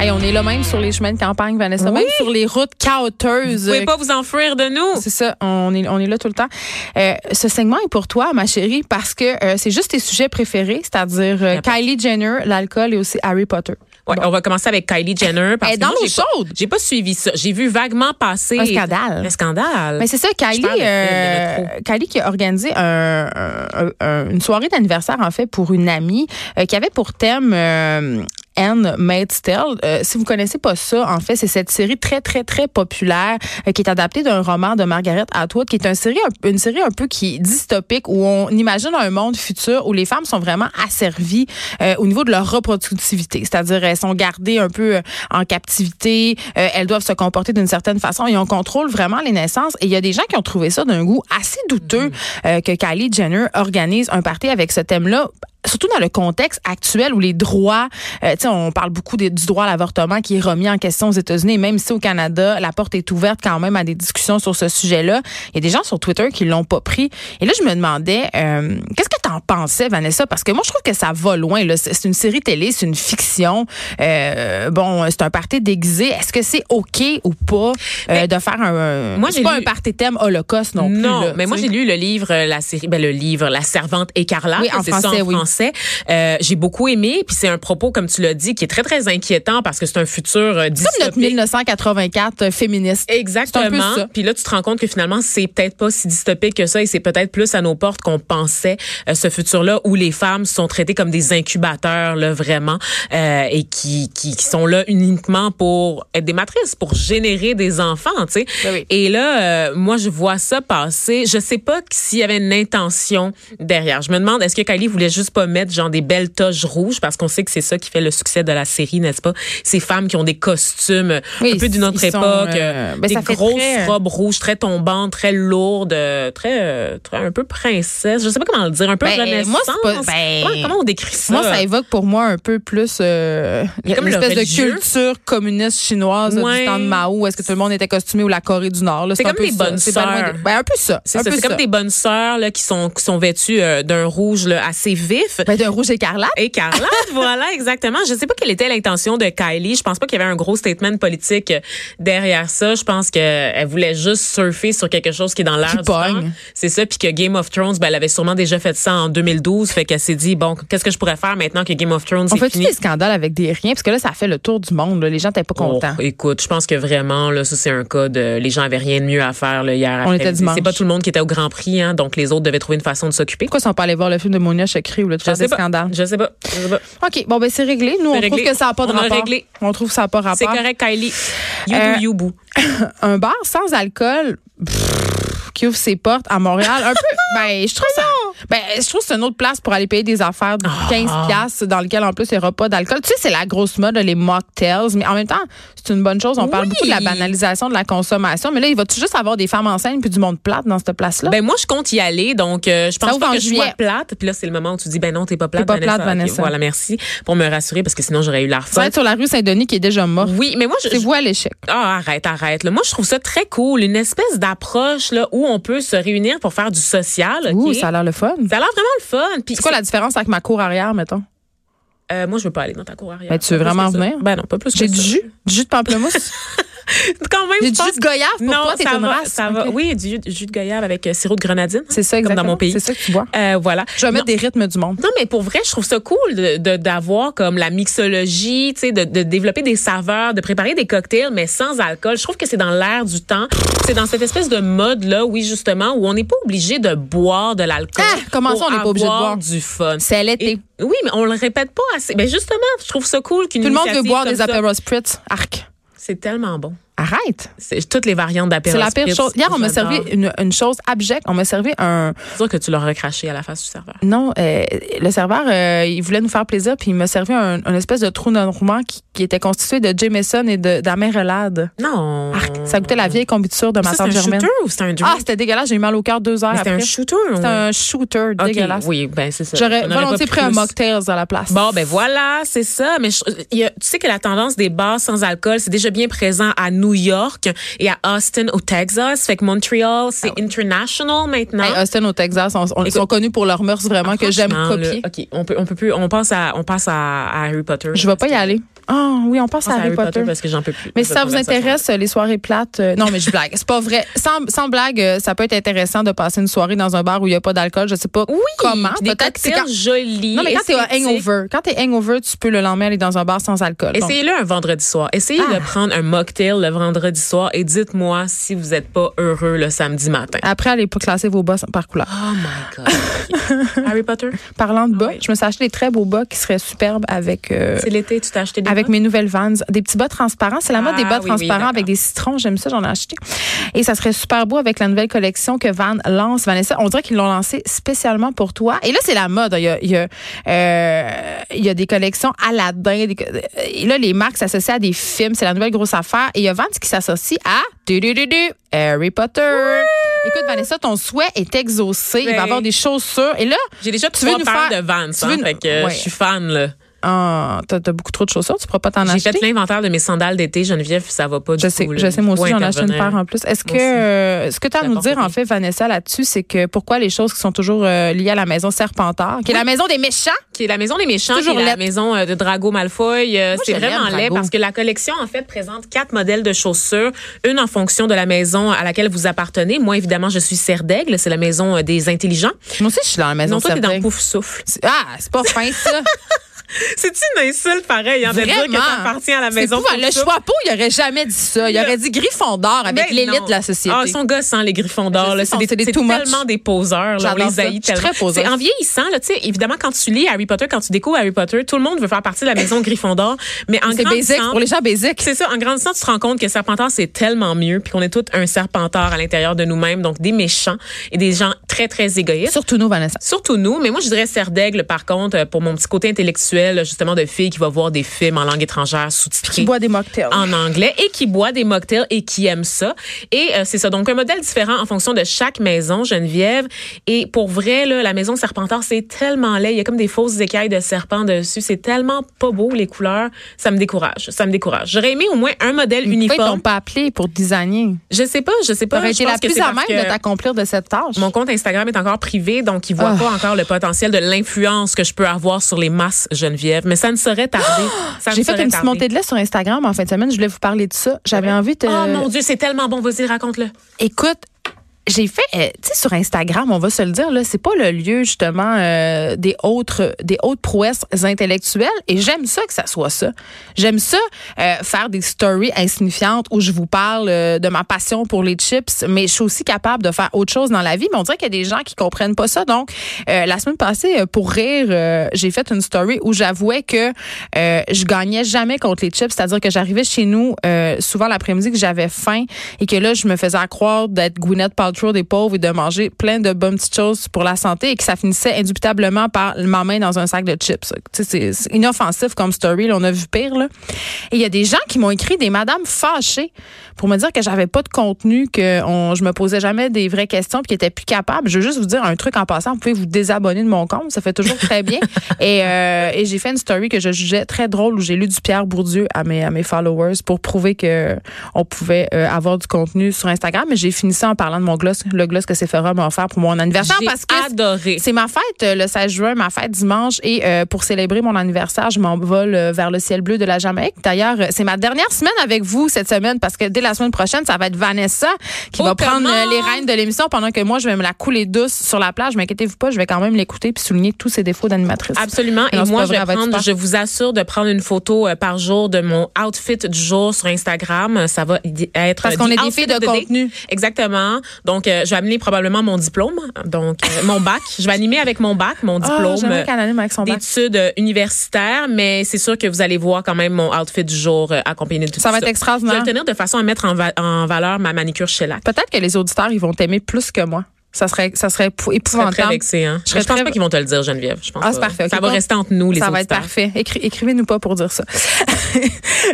Hey, on est là même sur les chemins de campagne, Vanessa, même sur les routes caoteuses. Vous pouvez pas vous enfuir de nous. C'est ça, on est, on est là tout le temps. Euh, ce segment est pour toi, ma chérie, parce que euh, c'est juste tes sujets préférés, c'est-à-dire euh, Kylie Jenner, l'alcool et aussi Harry Potter. Ouais, On va commencer avec Kylie Jenner. Parce Elle est dans l'eau chaude. J'ai pas suivi ça. J'ai vu vaguement passer. Un scandale. Un scandale. Mais c'est ça, Kylie, euh. Kylie qui a organisé un- un- un- une soirée d'anniversaire en fait pour une amie euh, qui avait pour thème euh, Anne Maid's Tale. Euh, si vous connaissez pas ça, en fait, c'est cette série très très très populaire euh, qui est adaptée d'un roman de Margaret Atwood, qui est une série un- une série un peu qui est dystopique où on imagine un monde futur où les femmes sont vraiment asservies euh, au niveau de leur reproductivité, c'est-à-dire elles sont gardées un peu euh, en captivité, euh, elles doivent se comporter d'une certaine façon et on contrôle vraiment les naissances. Et il y a des gens qui ont trouvé ça d'un goût assez douteux euh, que Kylie Jenner organise un party avec ce thème-là surtout dans le contexte actuel où les droits, euh, on parle beaucoup du droit à l'avortement qui est remis en question aux États-Unis, même ici au Canada, la porte est ouverte quand même à des discussions sur ce sujet-là. Il y a des gens sur Twitter qui l'ont pas pris. Et là, je me demandais, euh, qu'est-ce que t'en pensais, Vanessa? Parce que moi, je trouve que ça va loin. C'est une série télé, c'est une fiction. Euh, bon, c'est un party déguisé. Est-ce que c'est OK ou pas euh, de faire un... moi, j'ai pas lu- un party thème holocauste non, plus. Non, mais moi j'ai lu le livre, euh, la série, ben le livre, La Servante écarlate. Oui, en ça français, en oui. français. Euh, j'ai beaucoup aimé, puis c'est un propos comme tu l'as dit qui est très très inquiétant parce que c'est un futur Comme notre dystopique. 1984 euh, féministe. Exactement. Puis là, tu te rends compte que finalement, c'est peut-être pas si dystopique que ça et c'est peut-être plus à nos portes qu'on pensait euh, ce futur-là où les femmes sont traitées comme des incubateurs, là, vraiment, euh, et qui, qui, qui sont là uniquement pour être des matrices, pour générer des enfants, tu sais. Ben oui. Et là, euh, moi, je vois ça passer. Je sais pas s'il y avait une intention derrière. Je me demande, est-ce que Kylie voulait juste pas mettre genre des belles toges rouges? Parce qu'on sait que c'est ça qui fait le succès de la série, n'est-ce pas? Ces femmes qui ont des costumes Oui, un peu d'une autre ils sont, époque, euh, ben, des grosses très- robes rouges très tombantes, très lourdes, euh, très, euh, très un peu princesse. Je sais pas comment le dire, un peu Ben, renaissance. moi, c'est pas- ben, comment, comment on décrit ça? Moi, ça évoque pour moi un peu plus euh, comme une espèce de culture communiste chinoise Ouais. du temps de Mao. Est-ce que tout le monde était costumé ou la Corée du Nord? C'est comme ça. bonnes sœurs. Ben, un peu ça. C'est comme des bonnes sœurs là, qui sont qui sont vêtues euh, d'un rouge là, assez vif. Ben, d'un rouge écarlate. Écarlate, voilà, exactement. Je sais pas quelle était l'intention de Kylie. Je pense pas qu'il y avait un gros statement politique euh, derrière ça. Je pense qu'elle voulait juste surfer sur quelque chose qui est dans l'air du. C'est ça. Puis que Game of Thrones, ben, elle avait sûrement déjà fait ça en 2012. Fait qu'elle s'est dit, bon, qu'est-ce que je pourrais faire maintenant que Game of Thrones On est fait fini? des scandales avec des riens? Parce que là, ça fait le tour du monde. là. Les gens n'étaient pas contents. Oh, écoute, je pense que vraiment, là, ça, c'est un cas de. Les gens avaient rien de mieux à faire là, hier On après. C'est pas tout le monde qui était au Grand Prix, hein, donc les autres devaient trouver une façon de s'occuper. Pourquoi ils sont pas allés voir le film de Monia Chakri ou le des scandales? Je sais pas. Je sais pas. OK, bon, ben c'est réglé. Nous, on C'est trouve réglé. que ça n'a pas de On a rapport. réglé. On trouve que ça n'a pas rapport. C'est correct, Kylie. You Euh, do you, boo. un bar sans alcool pff, qui ouvre ses portes à Montréal un peu ben je trouve ça ben je trouve que c'est une autre place pour aller payer des affaires de 15 piastres dans lequel en plus il n'y aura pas d'alcool tu sais c'est la grosse mode les mocktails mais en même temps c'est une bonne chose on parle Oui. beaucoup de la banalisation de la consommation mais là il va tu juste avoir des femmes enceintes puis du monde plate dans cette place là Ben moi je compte y aller donc euh, je pense pas que je sois plate puis là c'est le moment où tu dis ben non t'es pas plate pas plate, Ok, Vanessa. voilà merci pour me rassurer parce que sinon j'aurais eu la ça va fun. être sur la rue Saint-Denis qui est déjà morte Oui mais moi je, c'est vous à l'échec Ah, arrête, arrête. là. Moi, je trouve ça très cool. Une espèce d'approche là où on peut se réunir pour faire du social. ok? Ouh, ça a l'air le fun Ça a l'air vraiment le fun. Puis c'est quoi la différence avec ma cour arrière mettons? Euh, moi, je veux pas aller dans ta cour arrière. Ben, tu veux vraiment venir? Ben non, pas plus que j'ai du jus du jus de pamplemousse? Quand même, du jus de goyave pour non, toi t'es ça une va, race ça va. Oui, du jus- de goyave avec euh, sirop de grenadine. c'est ça Comme exactement dans mon pays. c'est ça que tu vois Euh, voilà. Je vais mettre des rythmes du monde. Non, mais pour vrai, je trouve ça cool de de- d'avoir comme la mixologie, tu sais, de, de développer des saveurs, de préparer des cocktails, mais sans alcool. Je trouve que c'est dans l'air du temps. C'est dans cette espèce de mode là, oui, justement, où on n'est pas obligé de boire de l'alcool. Ah, comment ça, on n'est pas obligé de boire? du fun. C'est l'été. Et- oui, mais on le répète pas assez. Ben justement, je trouve ça cool qu'une Tout le monde veut boire comme des apéros spritz. Arc. C'est tellement bon. Arrête. C'est toutes les variantes d'apéro. C'est la pire chose. Hier, on m'a servi une, une chose abjecte. On m'a servi un. C'est sûr que tu l'auras craché à la face du serveur. Non, euh, le serveur, euh, il voulait nous faire plaisir, puis il m'a servi un, un espèce de trou normand qui, qui était constitué de Jameson et de d'amérelade. Non. Arc. Ça goûtait la vieille confiture de ma Ça, tante c'est un Germaine. shooter ou c'est un drink? Ah, c'était dégueulasse. J'ai eu mal au cœur deux heures c'était un shooter. C'était un shooter Ok, dégueulasse. Oui, ben c'est ça. J'aurais volontiers pris un mocktail à la place. Bon, ben voilà, c'est ça. Mais je- il y a- tu sais que la tendance des bars sans alcool, c'est déjà bien présent à New New York et à Austin au Texas. Fait que Montreal, c'est international maintenant. Hey, Austin au Texas, on, on- ils sont connus pour leurs mœurs vraiment que j'aime copier. OK, on peut on peut plus on passe à on passe à, à Harry Potter. Je vais pas y aller. Ah oui, on passe On passe à Harry Potter. parce que j'en peux plus. Mais si ça vous intéresse, les soirées plates, euh, non, mais je blague. C'est pas vrai. Sans, sans blague, euh, ça peut être intéressant de passer une soirée dans un bar où il n'y a pas d'alcool. Je sais pas Oui, comment. Peut-être c'est quand. jolis. Non, mais quand t'es hangover, quand t'es hangover, tu peux le lendemain aller dans un bar sans alcool. Essayez-le un vendredi soir. Essayez Ah. de prendre un mocktail le vendredi soir et dites-moi si vous n'êtes pas heureux le samedi matin. après, allez pas classer vos bas par couleur. Oh my God. Harry Potter? Parlant de bas, oui. je me suis acheté des très beaux bas qui seraient superbes avec. euh, C'est l'été, tu t'es acheté des avec bas? mes nouvelles Vans, des petits bas transparents. C'est la mode Ah, des bas oui, oui, transparents avec des citrons. J'aime ça, j'en ai acheté. Et ça serait super beau avec la nouvelle collection que Van lance. Vanessa, on dirait qu'ils l'ont lancé spécialement pour toi. Et là, c'est la mode. Il y a, il y a, euh, il y a des collections Aladdin. des et là, les marques s'associent à des films. C'est la nouvelle grosse affaire. Et il y a Qui s'associe à du, du, du, du, Harry Potter. Écoute, Vanessa, ton souhait est exaucé. Il va y avoir des chaussures. Et là, J'ai déjà Tu veux nous faire- de Vans, tu hein, nous- fait que euh, Ouais. je suis fan. là. T'as beaucoup trop de chaussures. Tu pourras pas t'en J'ai acheter? fait l'inventaire de mes sandales d'été, Geneviève, ça va pas du Je sais, je sais, moi aussi, j'en ai acheté une paire en plus. Est-ce que, euh, ce que tu as à nous dire, en fait, Vanessa, là-dessus, c'est que pourquoi les choses qui sont toujours euh, liées à la maison Serpentard, qui est la maison des méchants, qui est la maison des méchants, Toujours qui est la maison euh, de Drago Malfoy. Euh, c'est vraiment laid parce que la collection, en fait, présente quatre modèles de chaussures, une en fonction de la maison à laquelle vous appartenez. Moi, évidemment, je suis Serre d'Aigle, c'est la maison des intelligents. moi aussi, je suis dans la maison Non, toi, t'es dans. Pouf Souffle. Ah, c'est pas fin, ça. C'est une insulte pareil, hein, de dire que t'appartiens à la maison. Le Souffle. Choixpeau, il aurait jamais dit ça. Il Le- aurait dit Gryffondor avec Ben l'élite de la société. Ah, ils sont gossants, les griffons d'or. Je là. sais, C'est des, tellement des poseurs. Là, on les ça. haït tellement. très en vieillissant, là, évidemment, quand tu lis Harry Potter, quand tu découvres Harry Potter, tout le monde veut faire partie de la maison Gryffondor. Mais en grandissant, pour les gens basiques. c'est ça, en grandissant, tu te rends compte que Serpentard, c'est tellement mieux, puis qu'on est tous un Serpentard à l'intérieur de nous-mêmes, donc des méchants et des gens très, très égoïstes. Surtout nous, Vanessa. Surtout nous, mais moi je dirais Serre d'Aigle par contre euh, pour mon petit côté intellectuel justement de fille qui va voir des films en langue étrangère Qui sous-titrés boit des mocktails. en anglais et qui boit des mocktails et qui aime ça. Et euh, c'est ça. Donc, un modèle différent en fonction de chaque maison, Geneviève. Et pour vrai, là, la maison Serpentard, c'est tellement laid. Il y a comme des fausses écailles de serpent dessus. C'est tellement pas beau, les couleurs. Ça me décourage. Ça me décourage. J'aurais aimé au moins un modèle Pourquoi ils t'ont uniforme. pas appelé pour designer? Je sais pas, je sais pas. T'aurais été la plus à même de t'accomplir de cette tâche. mon compte Instagram est encore privé, donc il voit Ah. pas encore le potentiel de l'influence que je peux avoir sur les masses Geneviève. Mais ça ne saurait tarder. Ça ne J'ai fait une petite montée de lait sur Instagram en fin de semaine. Je voulais vous parler de ça. J'avais envie de. Oh mon Dieu, c'est tellement bon. Vas-y, raconte-le. Écoute, j'ai fait, euh, tu sais, sur Instagram, on va se le dire, là, c'est pas le lieu justement euh, des autres, des hautes prouesses intellectuelles, et j'aime ça que ça soit ça. J'aime ça euh, faire des stories insignifiantes où je vous parle euh, de ma passion pour les chips, mais je suis aussi capable de faire autre chose dans la vie. Mais on dirait qu'il y a des gens qui comprennent pas ça. Donc, euh, la semaine passée, pour rire, j'ai fait une story où j'avouais que je gagnais jamais contre les chips, c'est-à-dire que j'arrivais chez nous souvent l'après-midi que j'avais faim et que là je me faisais croire d'être Gwyneth Paltrow des pauvres et de manger plein de bonnes petites choses pour la santé et que ça finissait indubitablement par ma main dans un sac de chips. C'est c'est inoffensif comme story, là, on a vu pire là. Et il y a des gens qui m'ont écrit des madames fâchées pour me dire que j'avais pas de contenu, que on, je me posais jamais des vraies questions puis qu'ils étaient plus capables. Je veux juste vous dire un truc en passant, vous pouvez vous désabonner de mon compte, ça fait toujours très bien. et euh, et j'ai fait une story que je jugeais très drôle où j'ai lu du Pierre Bourdieu à mes à mes followers pour prouver que on pouvait euh, avoir du contenu sur Instagram, mais j'ai fini ça en parlant de mon gloss, le gloss que Sephora m'a offert pour mon anniversaire J'ai parce que adoré. c'est ma fête euh, le 16 juin, ma fête dimanche. Et euh, pour célébrer mon anniversaire, je m'envole euh, vers le ciel bleu de la Jamaïque. D'ailleurs, c'est ma dernière semaine avec vous cette semaine parce que dès la semaine prochaine, ça va être Vanessa qui Oh, va prendre euh, les rênes de l'émission pendant que moi, je vais me la couler douce sur la plage. M'inquiétez-vous pas, je vais quand même l'écouter puis souligner tous ses défauts d'animatrice. Absolument. Et non, moi, je vais prendre, je vous assure de prendre une photo euh, par jour de mon outfit du jour sur Instagram. Ça va être Parce qu'on est des filles de contenu. Exactement. Donc, euh, je vais amener probablement mon diplôme, donc euh, mon bac. Je vais animer avec mon bac, mon Ah, diplôme. euh, bac. d'études euh, universitaires, mais c'est sûr que vous allez voir quand même mon outfit du jour euh, accompagné de tout Ça va être Je vais extraordinaire. le tenir de façon à mettre en, va- en valeur ma manicure shellac. Peut-être que les auditeurs, ils vont t'aimer plus que moi. Ça serait, ça serait Je serais épouvantable. vexée, hein. Je serais Mais je pense très- pas qu'ils vont te le dire, Geneviève. Je pense Ah, c'est parfait. Ça va rester entre nous, les Ça va être parfait. Écri- Écrivez-nous pas pour dire ça.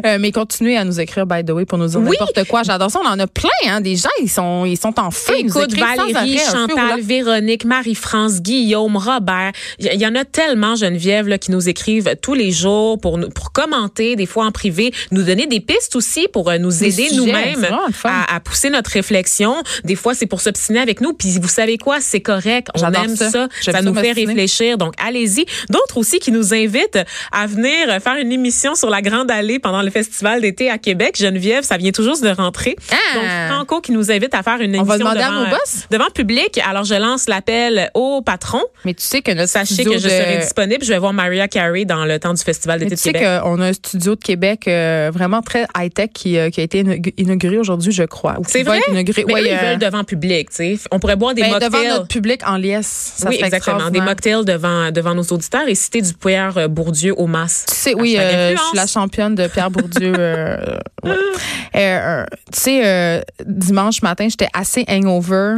Euh, mais continuez à nous écrire, by the way, pour nous dire Oui. n'importe quoi. J'adore ça. On en a plein, hein. Des gens, ils sont, ils sont en feu. Écoute, Valérie, Chantal. Véronique, Marie-France, Guillaume, Robert. Il y, en a tellement, Geneviève, là, qui nous écrivent tous les jours pour, nous, pour commenter, des fois en privé, nous donner des pistes aussi pour euh, nous aider nous-mêmes à, à pousser notre réflexion. Des fois, c'est pour s'obstiner avec nous. Puis vous savez quoi? C'est correct. On aime ça. ça. Nous fait réfléchir. Donc, allez-y. D'autres aussi qui nous invitent à venir faire une émission sur la Grande Allée pendant le Festival d'été à Québec. Geneviève, ça vient toujours de rentrer. Ah! Donc, Franco qui nous invite à faire une On émission va demander à devant, nos boss? devant public. Alors, je lance l'appel au patron. Mais tu sais que notre Sachez studio que je de- serai disponible. Je vais voir Maria Carey dans le temps du Festival d'été tu de sais Québec. qu'on a un studio de Québec euh, vraiment très high-tech qui, euh, qui a été inaug- inauguré aujourd'hui, je crois. C'est vrai? inauguré. Mais Ouais, eux, ils euh, veulent devant public, tu sais. On pourrait boire des ben, mocktails. devant notre public en liesse. Ça oui, exactement. Des mocktails devant, devant nos auditeurs et citer du Pierre euh, Bourdieu au mas. Tu sais, oui, euh, je suis la championne de Pierre Bourdieu. euh, ouais. Tu sais, dimanche matin, j'étais assez hangover.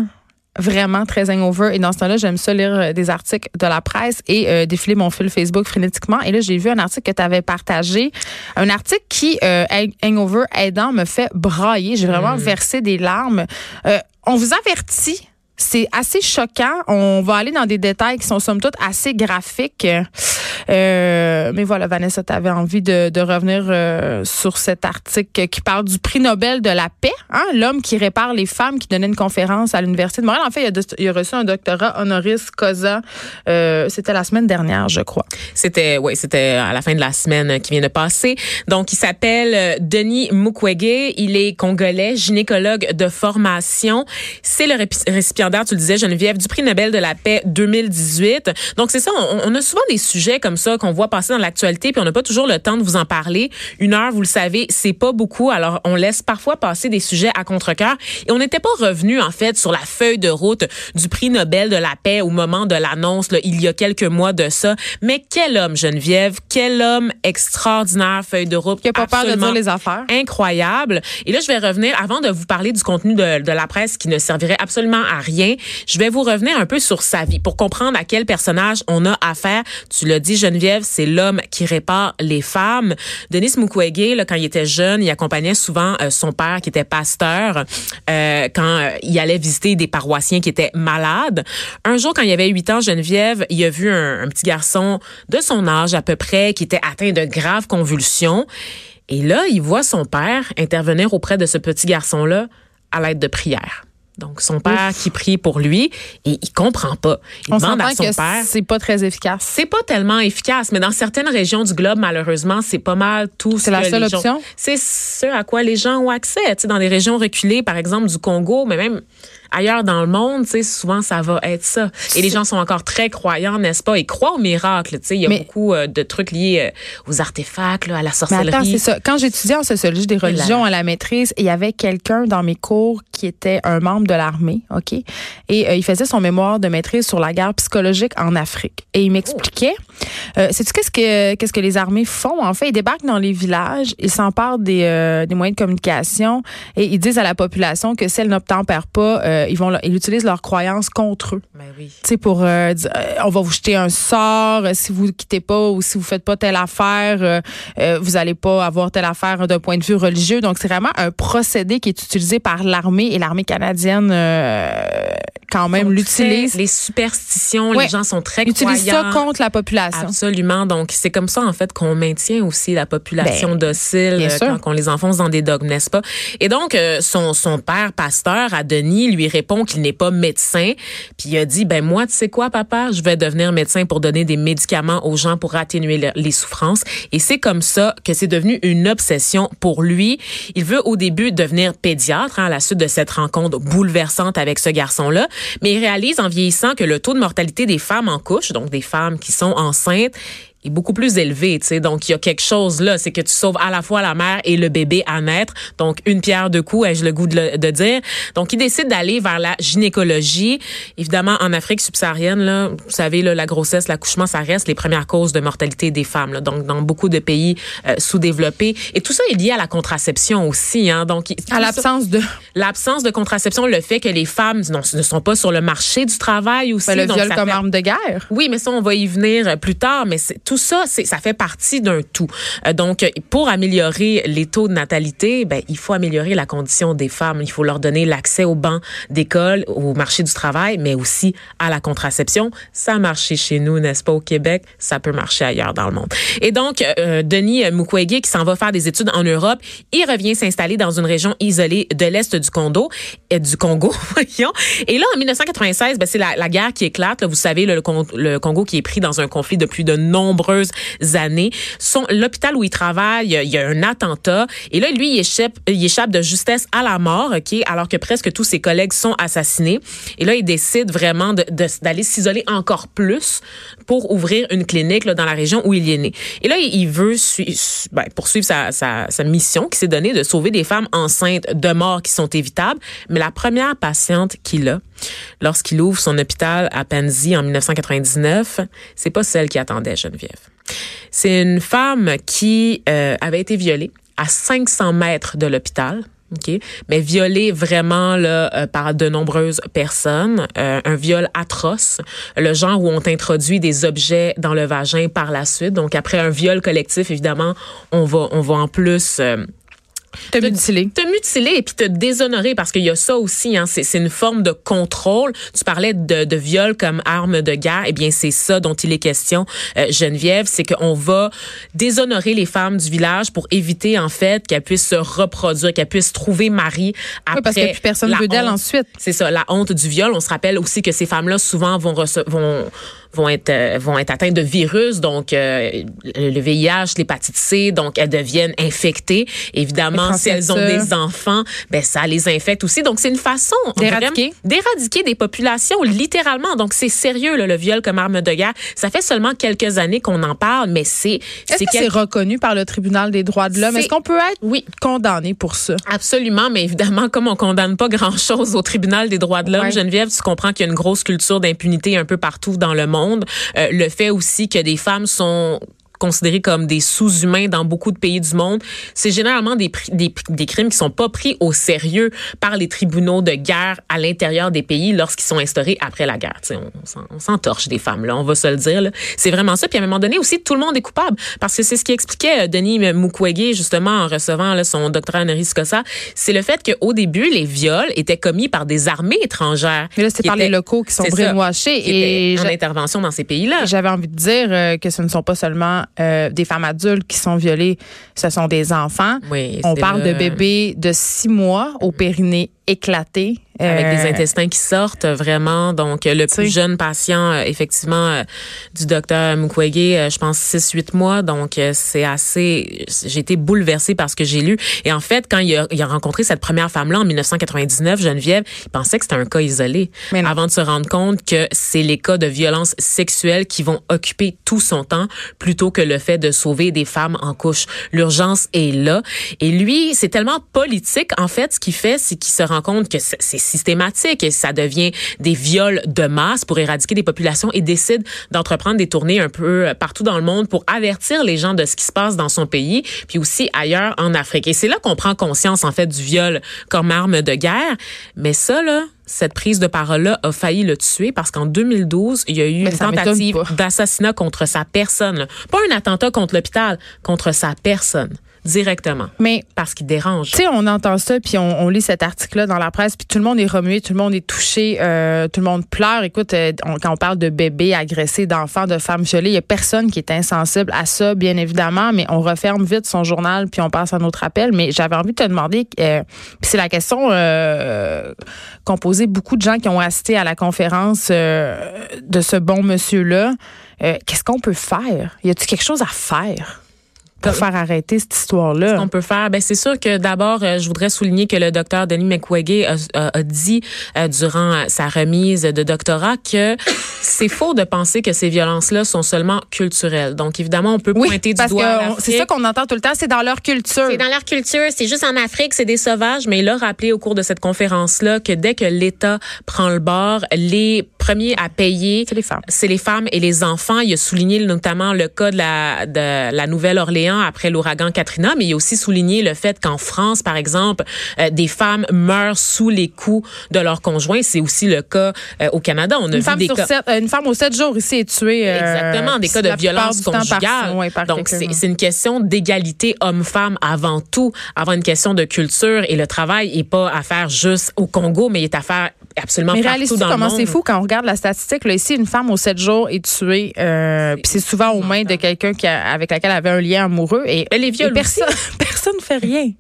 Vraiment très hangover. Et dans ce temps-là, j'aime ça lire des articles de la presse et euh, défiler mon fil Facebook frénétiquement. Et là, j'ai vu un article que tu avais partagé. Un article qui, euh, hang- hangover aidant, me fait brailler. J'ai vraiment versé des larmes. Euh, on vous avertit. C'est assez choquant. On va aller dans des détails qui sont somme toute assez graphiques. Euh, mais voilà, Vanessa, tu avais envie de, revenir euh, sur cet article qui parle du prix Nobel de la paix, hein, l'homme qui répare les femmes, qui donnait une conférence à l'Université de Montréal. En fait, il a, reçu un doctorat honoris causa. Euh, C'était la semaine dernière, je crois. C'était ouais, c'était à la fin de la semaine qui vient de passer. Donc il s'appelle Denis Mukwege, il est congolais, gynécologue de formation. C'est le répi- tu le disais Geneviève, du prix Nobel de la paix 2018. Donc c'est ça, on, on a souvent des sujets comme ça qu'on voit passer dans l'actualité puis on n'a pas toujours le temps de vous en parler. Une heure, vous le savez, c'est pas beaucoup. Alors on laisse parfois passer des sujets à contre-cœur et on n'était pas revenu en fait sur la feuille de route du prix Nobel de la paix au moment de l'annonce il y a quelques mois de ça. Mais quel homme Geneviève, quel homme extraordinaire feuille de route Qui a pas peur de dire les affaires. incroyable. Et là, je vais revenir, avant de vous parler du contenu de, de la presse qui ne servirait absolument à rien, je vais vous revenir un peu sur sa vie pour comprendre à quel personnage on a affaire. Tu l'as dit, Geneviève, c'est l'homme qui répare les femmes. Denis Mukwege, quand il était jeune, il accompagnait souvent euh, son père qui était pasteur euh, quand euh, il allait visiter des paroissiens qui étaient malades. Un jour, quand il avait 8 ans, Geneviève, il a vu un, un petit garçon de son âge à peu près qui était atteint de graves convulsions. Et là, il voit son père intervenir auprès de ce petit garçon-là à l'aide de prières. Donc, son père qui prie pour lui et il comprend pas. Il On demande à son que père. c'est pas très efficace. C'est pas tellement efficace, mais dans certaines régions du globe, malheureusement, c'est pas mal tout ce C'est la que seule les option? C'est ce à quoi les gens ont accès. Tu sais, dans les régions reculées, par exemple, du Congo, mais même ailleurs dans le monde, tu sais, souvent, ça va être ça. Et les gens sont encore très croyants, n'est-ce pas? Ils croient aux miracles. Tu sais, il y a Mais- beaucoup euh, de trucs liés euh, aux artefacts, là, à la Mais sorcellerie. attends, c'est ça. Quand j'étudiais en sociologie des religions à la maîtrise, il y avait quelqu'un dans mes cours qui était un membre de l'armée, OK? Et euh, il faisait son mémoire de maîtrise sur la guerre psychologique en Afrique. Et il m'expliquait, euh, sais-tu qu'est-ce que qu'est-ce que les armées font? En fait, ils débarquent dans les villages, ils s'emparent des, euh, des moyens de communication et ils disent à la population que si elle n'obtempère pas, euh, ils vont ils utilisent leurs croyances contre eux Ben oui. tu sais, pour euh, dire, euh, on va vous jeter un sort si vous quittez pas ou si vous faites pas telle affaire, euh, vous allez pas avoir telle affaire d'un point de vue religieux. Donc c'est vraiment un procédé qui est utilisé par l'armée et l'armée canadienne quand même l'utilise. Les superstitions, Ouais. les gens sont très Utilise ça contre la population. Absolument. Donc, c'est comme ça, en fait, qu'on maintient aussi la population docile Ben, sûr. quand on les enfonce dans des dogmes, n'est-ce pas? Et donc, son, son père, pasteur, à Denis, lui répond qu'il n'est pas médecin. Puis il a dit, ben moi, tu sais quoi, papa? Je vais devenir médecin pour donner des médicaments aux gens pour atténuer le- les souffrances. Et c'est comme ça que c'est devenu une obsession pour lui. Il veut au début devenir pédiatre hein, à la suite de cette rencontre bouleversante avec ce garçon-là. Mais il réalise en vieillissant que le taux de mortalité des femmes en couche, donc des femmes qui sont enceintes, est beaucoup plus élevé, tu sais. Donc, il y a quelque chose là, c'est que tu sauves à la fois la mère et le bébé à naître. Donc, une pierre deux coups, ai-je le goût de, de dire? Donc, il décide d'aller vers la gynécologie. Évidemment, en Afrique subsaharienne, là, vous savez, là, la grossesse, l'accouchement, ça reste les premières causes de mortalité des femmes. Là. Donc, dans beaucoup de pays euh, sous-développés. Et tout ça est lié à la contraception aussi. Hein. Donc, à l'absence de... L'absence de contraception, le fait que les femmes non, ne sont pas sur le marché du travail aussi. Ben, le donc, viol ça comme fait- arme de guerre. oui, mais ça, on va y venir plus tard. Mais c'est- tout ça, ça fait partie d'un tout. Euh, donc, euh, pour améliorer les taux de natalité, ben, il faut améliorer la condition des femmes. Il faut leur donner l'accès aux bancs d'école, au marché du travail, mais aussi à la contraception. Ça a marché chez nous, n'est-ce pas, au Québec? Ça peut marcher ailleurs dans le monde. Et donc, euh, Denis Mukwege, qui s'en va faire des études en Europe, il revient s'installer dans une région isolée de l'Est du Congo, euh, Congo, voyons. Et là, en 1996, ben, c'est la, guerre qui éclate. vous savez, le, le Congo qui est pris dans un conflit depuis de années. L'hôpital où il travaille, il y a- un attentat. Et là, lui, il échappe, il échappe de justesse à la mort, OK, alors que presque tous ses collègues sont assassinés. Et là, il décide vraiment d'aller s'isoler encore plus pour ouvrir une clinique là, dans la région où il est né. Et là, il veut ben, poursuivre sa, sa, sa mission qui s'est donnée de sauver des femmes enceintes de morts qui sont évitables. Mais la première patiente qu'il a, lorsqu'il ouvre son hôpital à Panzi en 1999, c'est pas celle qui attendait Geneviève. C'est une femme qui euh, avait été violée à 500 mètres de l'hôpital. Mais violée vraiment là euh, par de nombreuses personnes, Euh, un viol atroce, le genre où on t'introduit des objets dans le vagin par la suite. Donc après un viol collectif, évidemment, on va on va en plus euh, Te mutiler. te mutiler et puis te déshonorer parce qu'il y a ça aussi hein, c'est c'est une forme de contrôle tu parlais de, de viol comme arme de guerre eh bien c'est ça dont il est question euh, Geneviève c'est qu'on va déshonorer les femmes du village pour éviter en fait qu'elles puissent se reproduire qu'elles puissent trouver mari après Oui, parce que plus personne veut d'elle honte. ensuite. c'est ça la honte du viol on se rappelle aussi que ces femmes là souvent vont vont vont être euh, vont être atteintes de virus donc euh, le VIH l'hépatite C donc elles deviennent infectées évidemment si elles ont des enfants ben ça les infecte aussi donc c'est une façon D'éradiquer. d'éradiquer des populations littéralement donc c'est sérieux là, le viol comme arme de guerre ça fait seulement quelques années qu'on en parle mais c'est c'est quelque- reconnu par le tribunal des droits de l'homme? Est-ce qu'on peut être oui condamné pour ça? Absolument, mais évidemment, comme on condamne pas grand-chose au tribunal des droits de l'homme, Ouais. Geneviève, tu comprends qu'il y a une grosse culture d'impunité un peu partout dans le monde. Euh, le fait aussi que des femmes sont considérés comme des sous-humains dans beaucoup de pays du monde, c'est généralement des, des, des crimes qui sont pas pris au sérieux par les tribunaux de guerre à l'intérieur des pays lorsqu'ils sont instaurés après la guerre. Tu sais, on, on s'en- on s'entorche des femmes, là, on va se le dire. C'est vraiment ça. Puis à un moment donné aussi, tout le monde est coupable parce que c'est ce qui expliquait euh, Denis Mukwege justement en recevant là, son doctorat honoris causa, c'est le fait qu'au début, les viols étaient commis par des armées étrangères. Mais là, c'est par les locaux qui sont brainwashés. Et en intervention dans ces pays-là. j'avais envie de dire euh, que ce ne sont pas seulement euh, des femmes adultes qui sont violées, ce sont des enfants. Oui, On parle de bébés de six mois au périnée éclaté. avec Euh, des intestins qui sortent vraiment. Donc, euh, le plus jeune patient, euh, effectivement, euh, du docteur Mukwege, euh, je pense 6-8 mois. Donc, euh, c'est assez... J'ai été bouleversée par ce que j'ai lu. Et en fait, quand il a, il a rencontré cette première femme-là en 1999, Geneviève, il pensait que c'était un cas isolé. Avant de se rendre compte que c'est les cas de violence sexuelle qui vont occuper tout son temps plutôt que le fait de sauver des femmes en couche. L'urgence est là. Et lui, c'est tellement politique, en fait, ce qu'il fait, c'est qu'il se rend compte que c'est systématique et ça devient des viols de masse pour éradiquer des populations et décide d'entreprendre des tournées un peu euh, partout dans le monde pour avertir les gens de ce qui se passe dans son pays, puis aussi ailleurs en Afrique. Et c'est là qu'on prend conscience, en fait, du viol comme arme de guerre. Mais ça, là, cette prise de parole-là a failli le tuer parce qu'en 2012, il y a eu Mais une tentative d'assassinat contre sa personne. Pas un attentat contre l'hôpital, contre sa personne, directement. Mais Parce qu'il dérange. Tu sais, on entend ça, puis on, on lit cet article-là dans la presse, puis tout le monde est remué, tout le monde est touché, euh, tout le monde pleure. Écoute, euh, on- quand on parle de bébés agressés, d'enfants, de femmes violées, il y a personne qui est insensible à ça, bien évidemment, mais on referme vite son journal, puis on passe à notre appel. Mais j'avais envie de te demander, euh, puis c'est la question euh, qu'ont posé beaucoup de gens qui ont assisté à la conférence euh, de ce bon monsieur-là. Euh, Qu'est-ce qu'on peut faire? Y a-t-il quelque chose à faire? Pour faire arrêter cette histoire-là? Ce qu'on peut faire, ben c'est sûr que d'abord, euh, je voudrais souligner que le docteur Denis McWege a, a, dit euh, durant sa remise de doctorat que c'est faux de penser que ces violences-là sont seulement culturelles. Donc évidemment, on peut pointer du doigt. C'est ça qu'on entend tout le temps, c'est dans leur culture. C'est dans leur culture, c'est juste en Afrique, c'est des sauvages. Mais il a rappelé au cours de cette conférence-là que dès que l'État prend le bord, les premiers à payer, c'est les femmes. C'est les femmes et les enfants. Il a souligné notamment le cas de la, de la Nouvelle-Orléans après l'ouragan Katrina, mais il a aussi souligné le fait qu'en France, par exemple, euh, des femmes meurent sous les coups de leur conjoint. C'est aussi le cas euh, au Canada. On a une vu femme des cas... Euh, une femme aux sept jours ici est tuée. Exactement, des cas de violence conjugale. Donc c'est une question d'égalité homme-femme avant tout, avant une question de culture et le travail est pas à faire juste au Congo, mais il est à faire absolument mais partout dans comment c'est fou quand on regarde la statistique là, ici une femme aux sept jours est tuée euh, puis c'est souvent aux mains de quelqu'un qui avec laquelle elle avait un lien amoureux et, les viols personne personne fait rien.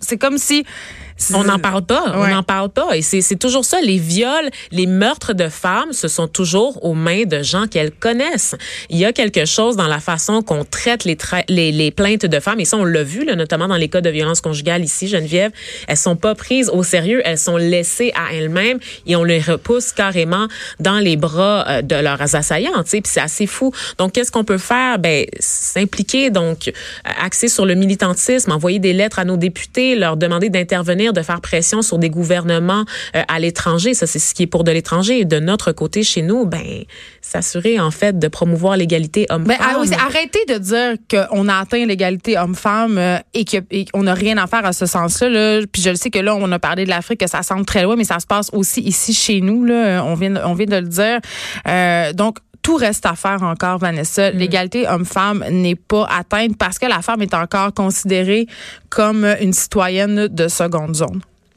C'est comme si on n'en parle pas. On n'en parle pas. Et c'est toujours ça. Les viols, les meurtres de femmes, ce sont toujours aux mains de gens qu'elles connaissent. Il y a quelque chose dans la façon qu'on traite les, les, les, plaintes de femmes. Et ça, on l'a vu, là, notamment dans les cas de violence conjugale ici, Geneviève. Elles sont pas prises au sérieux. Elles sont laissées à elles-mêmes et on les repousse carrément dans les bras euh, de leurs assaillants. Puis c'est assez fou. Donc, qu'est-ce qu'on peut faire? Ben, s'impliquer, donc, axer sur le militantisme, envoyer des lettres à nos députés, leur demander d'intervenir de faire pression sur des gouvernements euh, à l'étranger. Ça, c'est ce qui est pour de l'étranger. De notre côté, chez nous, ben, s'assurer, en fait, de promouvoir l'égalité homme-femme. Ben, ah arrêtez de dire qu'on a atteint l'égalité homme-femme euh, et qu'on n'a rien à faire à ce sens-là. Là. Puis je le sais que là, on a parlé de l'Afrique, que ça semble très loin, mais ça se passe aussi ici, chez nous. Là. On, vient, on vient de le dire. Euh, donc, tout reste à faire encore, Vanessa. Mm. L'égalité homme-femme n'est pas atteinte parce que la femme est encore considérée comme une citoyenne de seconde zone.